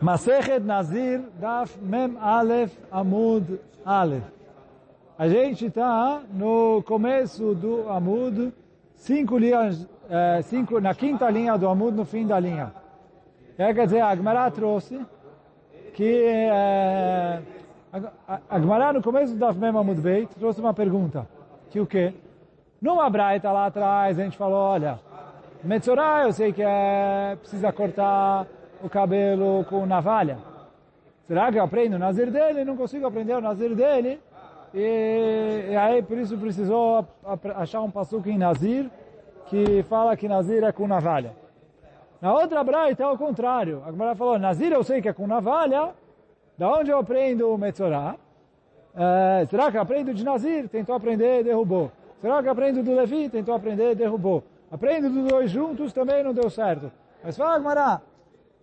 Masechet Nazir Daf Mem Aleph Amud Aleph. A gente está no começo do Amud, cinco linhas, é, cinco, na quinta linha do Amud, no fim da linha. É, quer dizer, a Agmará trouxe que é, a Agmará no começo do Daf Mem Amud Beit trouxe uma pergunta, que o quê? Numa braita lá atrás a gente falou, olha, Metzorah eu sei que é, precisa cortar o cabelo com navalha. Será que eu aprendo o nazir dele? Não consigo aprender o nazir dele. E, e aí por isso precisou achar um passuco em nazir que fala que nazir é com navalha. Na outra braita é o contrário. A Gemara falou, nazir eu sei que é com navalha. Da onde eu aprendo o Metzorah? É, será que aprendo de nazir? Tentou aprender, derrubou. Será que aprendo do Levi? Tentou aprender, derrubou. Aprendo dos dois juntos, também não deu certo. Mas fala, Gemara,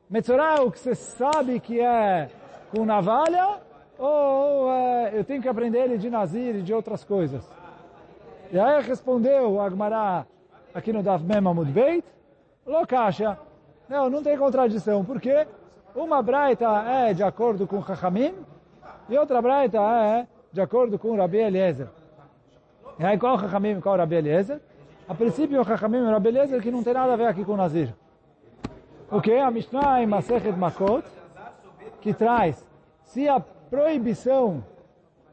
Metzorah, o que você sabe que é com navalha, ou é, eu tenho que aprender ele de Nazir e de outras coisas? E aí respondeu Agmará aqui no Daf Mem Amud Beit, Lokasha, não, não tem contradição, porque uma braita é de acordo com Chachamim e outra braita é de acordo com Rabi Eliezer. E aí qual Chachamim e qual Rabi Eliezer? A princípio o Chachamim e Rabi Eliezer que não tem nada a ver aqui com Nazir. O que? A Mishnah em Masechet Makot, que traz, se a proibição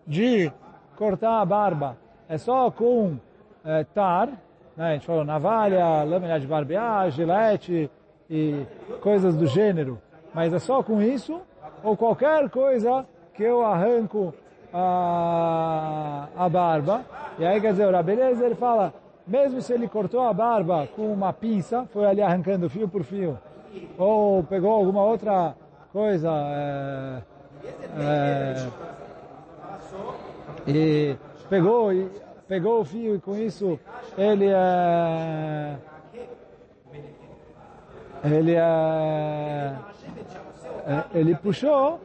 de cortar a barba é só com é, tar, né? a gente falou navalha, lâmina de barbear, gilete e coisas do gênero, mas é só com isso, ou qualquer coisa que eu arranco a, a barba, e aí quer dizer, beleza ele fala, mesmo se ele cortou a barba com uma pinça, foi ali arrancando fio por fio, ou pegou alguma outra coisa é, é, e pegou e pegou o fio e com isso ele é, ele é, ele puxou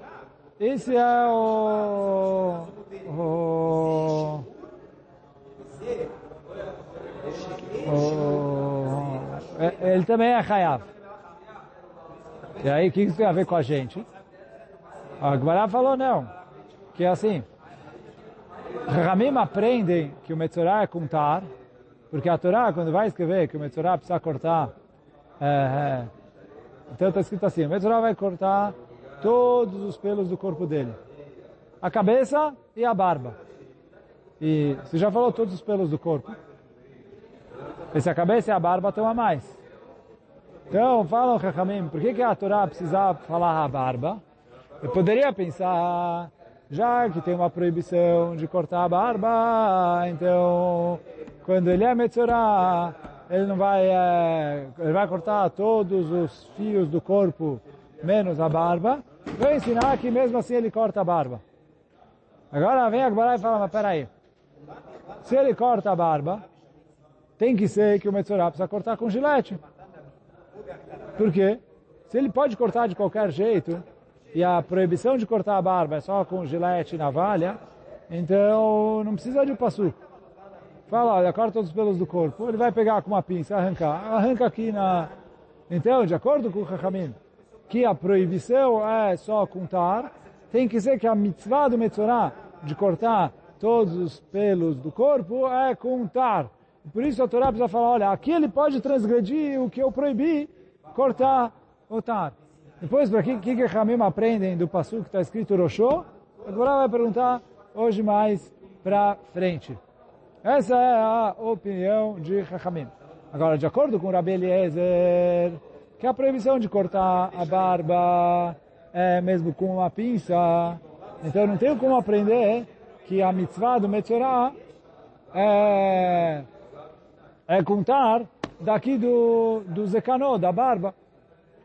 esse é o, o, o ele também é Hayav. E aí, o que isso tem a ver com a gente? A Gemara falou não, que é assim. Ramim aprendem que o Metzorah é contar, porque a Torá, quando vai escrever que o Metzorah precisa cortar, é, é, então está escrito assim, o Metzorah vai cortar todos os pelos do corpo dele. A cabeça e a barba. E você já falou todos os pelos do corpo. E se a cabeça e a barba estão a mais. Então, falam Chachamim, por que, que a Torá precisava falar a barba? Eu poderia pensar, já que tem uma proibição de cortar a barba, então, quando ele é Metzorah, ele não vai, é, ele vai cortar todos os fios do corpo, menos a barba. Vou ensinar que mesmo assim ele corta a barba. Agora vem a Gemara e fala, mas peraí, se ele corta a barba, tem que ser que o Metzorah precisa cortar com gilete. Por quê? Se ele pode cortar de qualquer jeito, e a proibição de cortar a barba é só com gilete e navalha, então não precisa de um passo. Fala, olha, corta todos os pelos do corpo. Ele vai pegar com uma pinça, arrancar. Arranca aqui na... Então, de acordo com o Chachamim, que a proibição é só contar, tem que ser que a mitzvah do Metzorah de cortar todos os pelos do corpo é contar. Por isso a Torá precisa falar, olha, aqui ele pode transgredir o que eu proibi, cortar o tar. Depois, para que que, Hamim aprendem do passo que está escrito Roshô? Agora vai perguntar hoje mais para frente. Essa é a opinião de Hamim. Agora, de acordo com Rabi Eliezer, que a proibição de cortar a barba é mesmo com uma pinça, então não tenho como aprender que a mitzvah do Metzorah é, é contar daqui do, do Zekanô, da barba.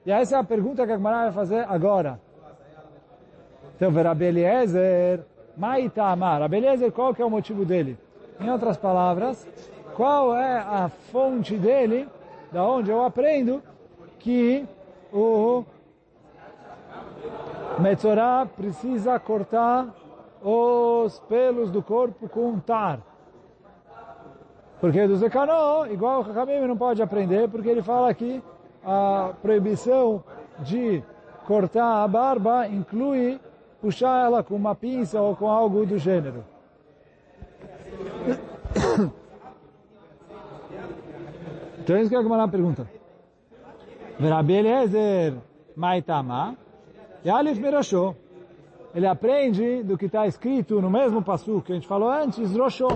E essa é a pergunta que a Gemara vai fazer agora. Então, Rabi Eliezer, Maita Amar. Rabi qual que é o motivo dele? Em outras palavras, qual é a fonte dele, da onde eu aprendo que o Metzorah precisa cortar os pelos do corpo com tar. Porque do Zekanô, igual o Hakamim não pode aprender, porque ele fala que a proibição de cortar a barba inclui puxar ela com uma pinça ou com algo do gênero. Então é isso que a Gemara pergunta. Rabi Eliezer Maitama Yalif Merashô. Ele aprende do que está escrito no mesmo passo que a gente falou antes, Roshô.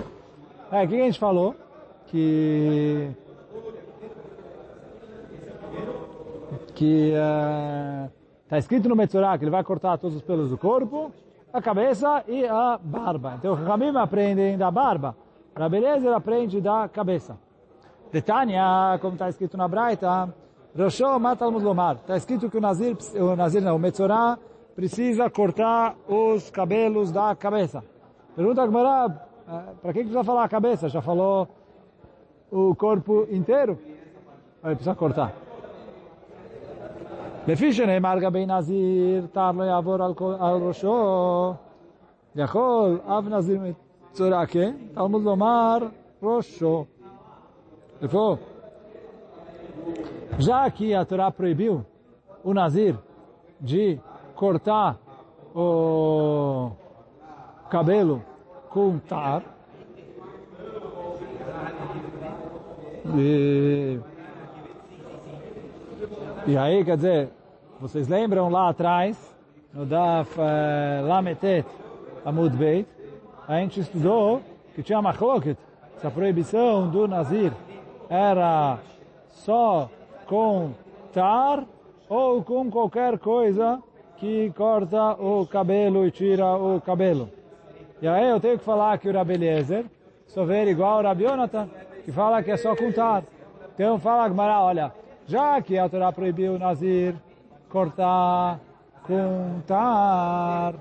É, o que a gente falou? Que que está uh, escrito no Metzorah que ele vai cortar todos os pelos do corpo, a cabeça e a barba. Então, Ramim aprende da barba, a beleza ele aprende da cabeça. Detania, como está escrito na Braita, Roshó mata al Está escrito que o Nazir, o Nazir não, o Metzorah precisa cortar os cabelos da cabeça. Pergunta a para que precisa falar a cabeça? Já falou o corpo inteiro. Aí precisa cortar. Lefishene marga bem nazir, tarlo yavor al rosho, yachol av nazir mitzorake, talmud lomar rosho. Ele falou, já que a Torá proibiu o nazir de cortar o cabelo com tar, e, e aí, quer dizer, vocês lembram lá atrás, no Daf uh, Lametet Amud Beit, a gente estudou que tinha machloket, essa proibição do Nazir era só com tar ou com qualquer coisa que corta o cabelo e tira o cabelo. E aí eu tenho que falar que o Rabi Eliezer só ver igual o Rabi Yonatan, que fala que é só com tar. Então fala Gmará, olha, já que a Torá proibiu o Nazir cortar com tar,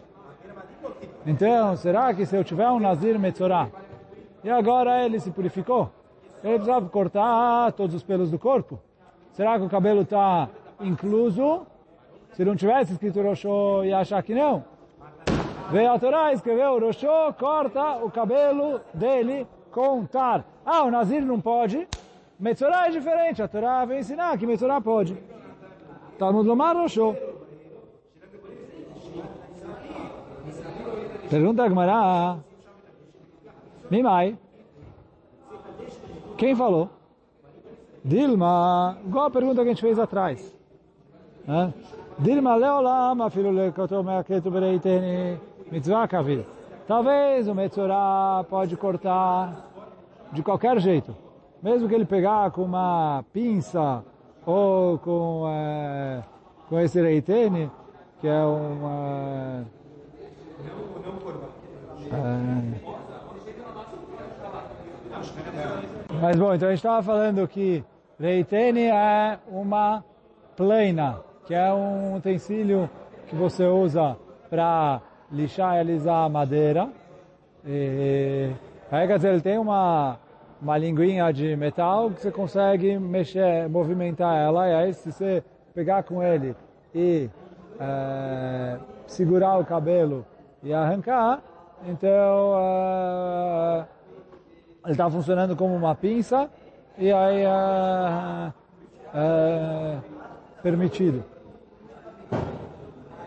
então será que se eu tiver um Nazir Metzorah, e agora ele se purificou, ele precisava cortar todos os pelos do corpo? Será que o cabelo está incluso? Se não tivesse escrito Roshô, ia achar que não. Veio a Torá escreveu Roshô, corta o cabelo dele com tar. Ah, o Nazir não pode. Metzorah é diferente. A Torá vem ensinar que Metzorah pode. Talmud Lomar Roshô. Pergunta a Gemara. Mimai. Quem falou? Dilma, igual a pergunta que a gente fez atrás. Né? Dilma leolam afilo lekotom meaketu bereiteni mitzvah kavir. Talvez o Metzorah pode cortar de qualquer jeito. Mesmo que ele pegar com uma pinça ou com, é, com esse reitene, que é uma... É, mas bom, então a gente estava falando que Reitene é uma plana, que é um utensílio que você usa para lixar e alisar a madeira. E, aí, quer dizer, ele tem uma, uma linguinha de metal que você consegue mexer, movimentar ela, e aí se você pegar com ele e é, segurar o cabelo e arrancar, então é, ele está funcionando como uma pinça, e aí é, é permitido.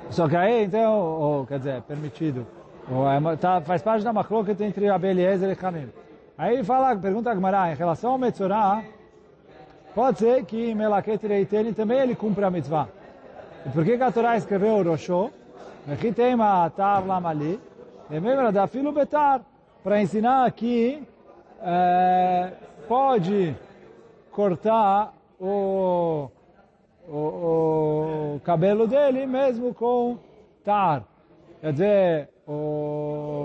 Só que aí, então, ou, quer dizer, permitido. Ou é, tá, faz parte da macloqueta entre Rabi Eliezer e Hamim. Aí ele fala, pergunta a Gemara, em relação ao Metzorah, pode ser que Melaket Reiteni também ele cumpre a mitzvah. E por que, a Torá escreveu Roshô? Uma tar lamali, e mesmo da filo betar, para ensinar que é, pode cortar o, o, o, cabelo dele mesmo com tar. Quer dizer, o,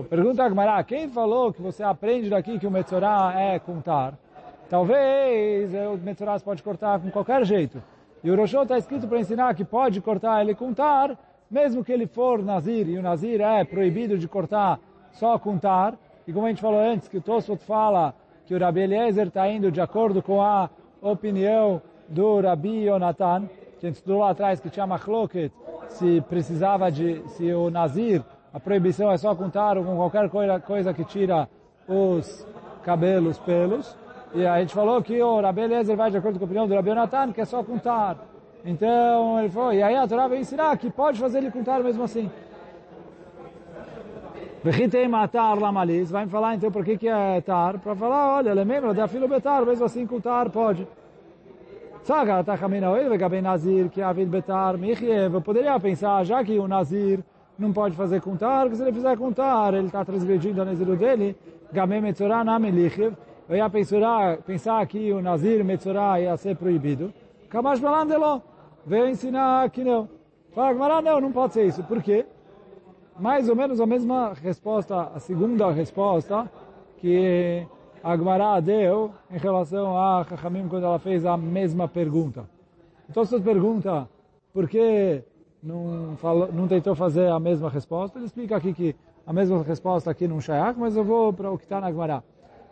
pergunta a Gmará, quem falou que você aprende daqui que o Metzorah é com tar? Talvez o Metzorah pode cortar com qualquer jeito. E o Roshon está escrito para ensinar que pode cortar ele com tar, mesmo que ele for Nazir, e o Nazir é proibido de cortar só com tar. E como a gente falou antes, que o Tosfot fala que o Rabi Eliezer está indo de acordo com a opinião do Rabi Yonatan, que a gente estudou lá atrás, que tinha machloket, se precisava de, se o Nazir, a proibição é só contar com qualquer coisa, coisa que tira os cabelos, pelos. E a gente falou que o Rabi Eliezer vai de acordo com a opinião do Rabi Yonatan, que é só contar. Então ele falou, e aí a Torá vai ensinar que pode fazer ele com tar mesmo assim. Vechitei matar lamalis, vai me falar então por que que é tar, para falar, olha, lembra da filo betar, mesmo assim com tar pode. Saga, tá caminhando ele, vai nazir, que a vida betar, michiev, eu poderia pensar, já que o nazir não pode fazer contar, que se ele fizer contar, ele está transgredindo a naziru dele, gamem metzorah nami lichiv, eu ia pensar, pensar que o nazir metzorah ia ser proibido, Kamash Balandelo veio ensinar que não. Fala, não, não pode ser isso. Por quê? mais ou menos a mesma resposta, a segunda resposta que a Gemara deu em relação a Chachamim quando ela fez a mesma pergunta. Então, se pergunta por que não, falou, não tentou fazer a mesma resposta, ele explica aqui que a mesma resposta aqui não shayach, mas eu vou para o que está na Gemara.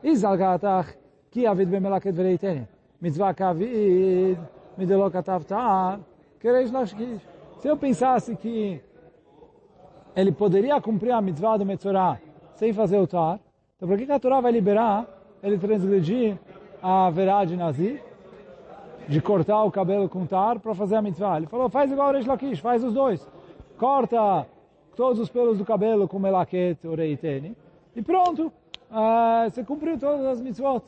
Izalgatach ki avid bemelaket vereitene. Mitzvah kavid midelokatav kereish lashkish. Se eu pensasse que ele poderia cumprir a mitzvah do Metzorah sem fazer o tar, então por que a Torá vai liberar ele transgredir a verá de Nazir, de cortar o cabelo com tar para fazer a mitzvah? Ele falou, faz igual o Reish Lakish, faz os dois. Corta todos os pelos do cabelo com melaquete ou reitene, e pronto, uh, você cumpriu todas as mitzvot.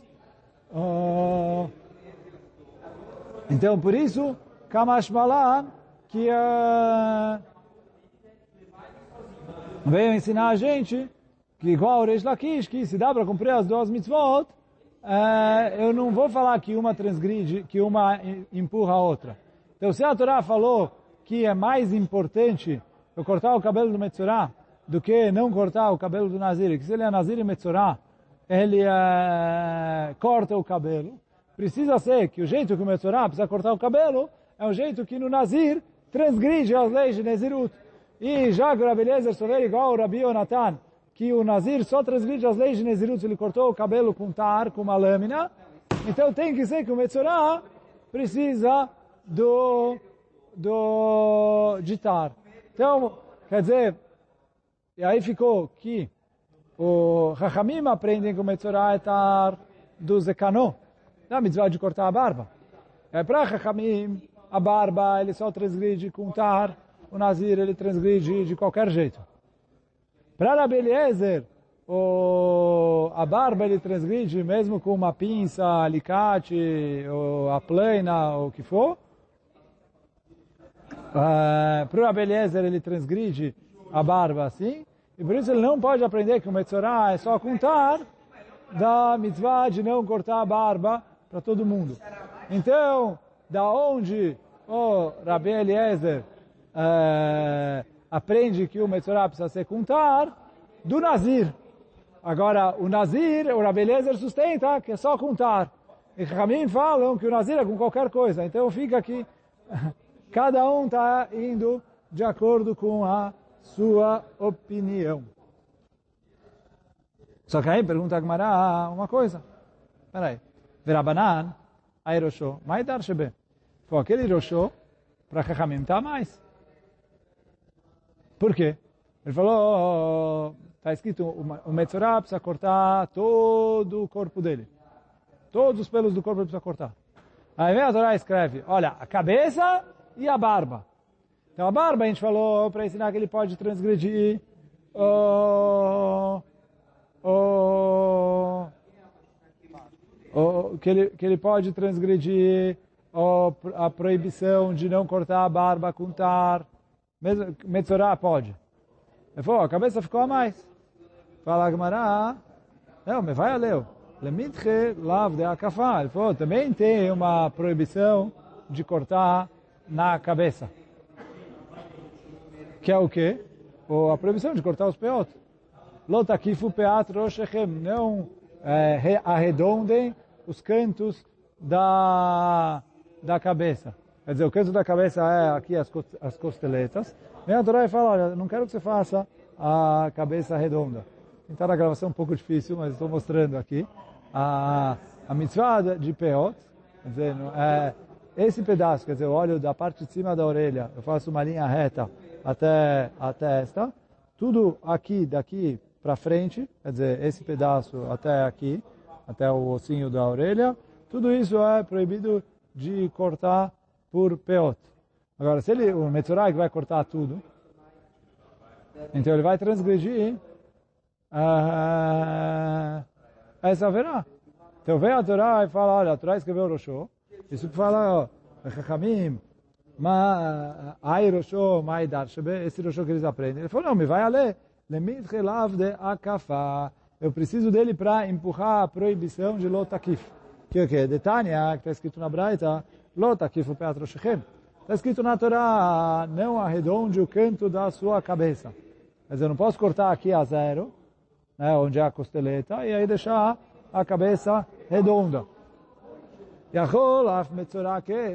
Uh, então, por isso, Kamash Malan, que... Uh, veio ensinar a gente que igual o Reish Lakish, que se dá para cumprir as duas mitzvot, é, eu não vou falar que uma transgride, que uma empurra a outra. Então, se a Torá falou que é mais importante eu cortar o cabelo do Metzorah do que não cortar o cabelo do Nazir, que se ele é Nazir e Metzorah, ele é, corta o cabelo, precisa ser que o jeito que o Metzorah precisa cortar o cabelo é o jeito que no Nazir transgride as leis de Nezirut. E já que o Eliezer souber igual o Rabi Yonatan, que o Nazir só transgride as leis de Nezirut se ele cortou o cabelo com tar, com uma lâmina, então tem que ser que o Metzorah precisa do, do, de tar. Então, quer dizer, e aí ficou que o Chachamim aprendem que o Metzorah é tar do Zekanô, da mitzvah de cortar a barba. É para Chachamim, a barba ele só transgride com tar, o Nazir ele transgride de qualquer jeito. Para Rabi Eliezer, o, a barba ele transgride mesmo com uma pinça, alicate, ou a plena, ou o que for. Uh, para o Rabi Eliezer ele transgride a barba assim, e por isso ele não pode aprender que o Metzorah é só contar da mitzvah de não cortar a barba para todo mundo. Então, da onde o Rabi Eliezer uh, aprende que o Metzorah precisa ser contar do Nazir. Agora, o Nazir, o Rabelezer sustenta que é só contar. E Ramim falam que o Nazir é com qualquer coisa. Então fica aqui, cada um está indo de acordo com a sua opinião. Só que aí pergunta a Gemara uma coisa. Peraí. Verabanan, aí Roshó. Maidar Shebe. Foi aquele Roshó, para Chachamim está mais. Por quê? Ele falou, está escrito, o Metzorah precisa cortar todo o corpo dele. Todos os pelos do corpo ele precisa cortar. Aí vem a Torá escreve, olha, a cabeça e a barba. Então a barba a gente falou para ensinar que ele pode transgredir o, o, o, que, ele, que ele pode transgredir o, a proibição de não cortar a barba com tar. Metzorah pode. Ele falou, a cabeça ficou a mais. Fala Agmará, não, me vai a leu. Lemitche lav de akafá. Ele falou, também tem uma proibição de cortar na cabeça. Que é o quê? Ou a proibição de cortar os peot. Lotakifu peat roshechem. Não é, arredondem os cantos da, da cabeça. Quer dizer, o canto da cabeça é aqui as, as costeletas. Vem a Torá e fala, olha, não quero que você faça a cabeça redonda. Tentar a gravação é um pouco difícil, mas estou mostrando aqui. A, a mitzvah de peot, quer dizer, é, esse pedaço, quer dizer, eu olho da parte de cima da orelha, eu faço uma linha reta até a testa, tudo aqui, daqui para frente, quer dizer, esse pedaço até aqui, até o ossinho da orelha, tudo isso é proibido de cortar por peot. Agora, se ele, o Metzorai que vai cortar tudo, então ele vai transgredir uh, essa verá. Então vem a Torá e fala, olha, a Torá escreveu Roshô, isso fala, ó, Chachamim, ma, ai Roshô, mai Darshebe, esse Roshô que eles aprendem. Ele falou, não, me vai a ler, lemit relav de eu preciso dele para empurrar a proibição de lotakif. Que o que? De Tânia, que está escrito na Braita, lotakif o Peatro Shechem. Está escrito na Torá, não arredonde o canto da sua cabeça. Mas eu não posso cortar aqui a zero, né, onde é a costeleta, e aí deixar a cabeça redonda.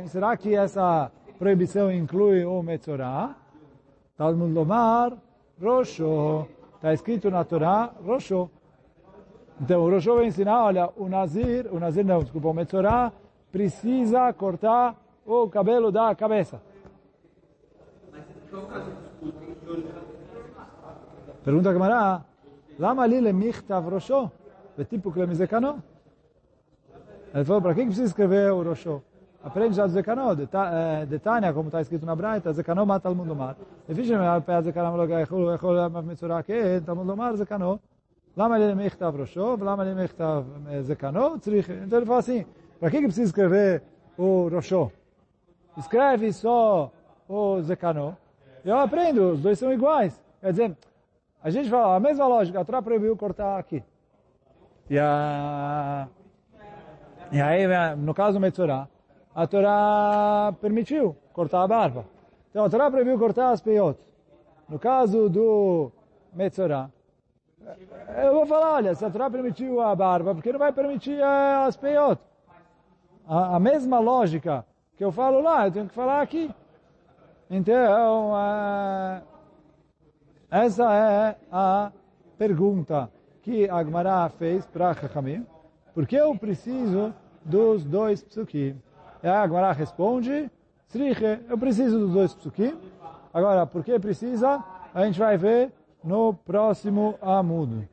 Será que essa proibição inclui o Metzorah? Talmud Lomar, Rosho. Está escrito na Torá, Rosho. Então, o Rosho vai ensinar, olha, o Nazir, o Nazir não, desculpa, o Metzorah precisa cortar o cabelo da cabeça. Pergunta a lama li lemichtav Rosho? Tipo que Lemizekano? Ele falou, para que precisa escrever o Rosho? Aprende já do Zekano, de Tânia, como está escrito na Braita, Zekano mata o mundo mar. E fiz me pé Zekano, echol echol mitzura que, Talmud Lomar Zekano. Lama ele mechtav Rosho, lama ele mechtav Zekano, tzrich. Então ele fala assim, para que precisa escrever o Rosho? Escreve só o Zekano. Eu aprendo, os dois são iguais. Quer dizer, a gente fala, a mesma lógica, a Torá proibiu cortar aqui. E, a, e aí, no caso do Metzorah, a Torá permitiu cortar a barba. Então a Torá proibiu cortar as peiot. No caso do Metzorah, eu vou falar, olha, se a Torá permitiu a barba, por que não vai permitir as peiot? A, a, mesma lógica que eu falo lá, eu tenho que falar aqui. Então, essa é a pergunta que Agmará fez para Chachamim, porque eu preciso dos dois psukim. E a Agmará responde, Sriche, eu preciso dos dois psukim. Agora, por que precisa? A gente vai ver no próximo amudo.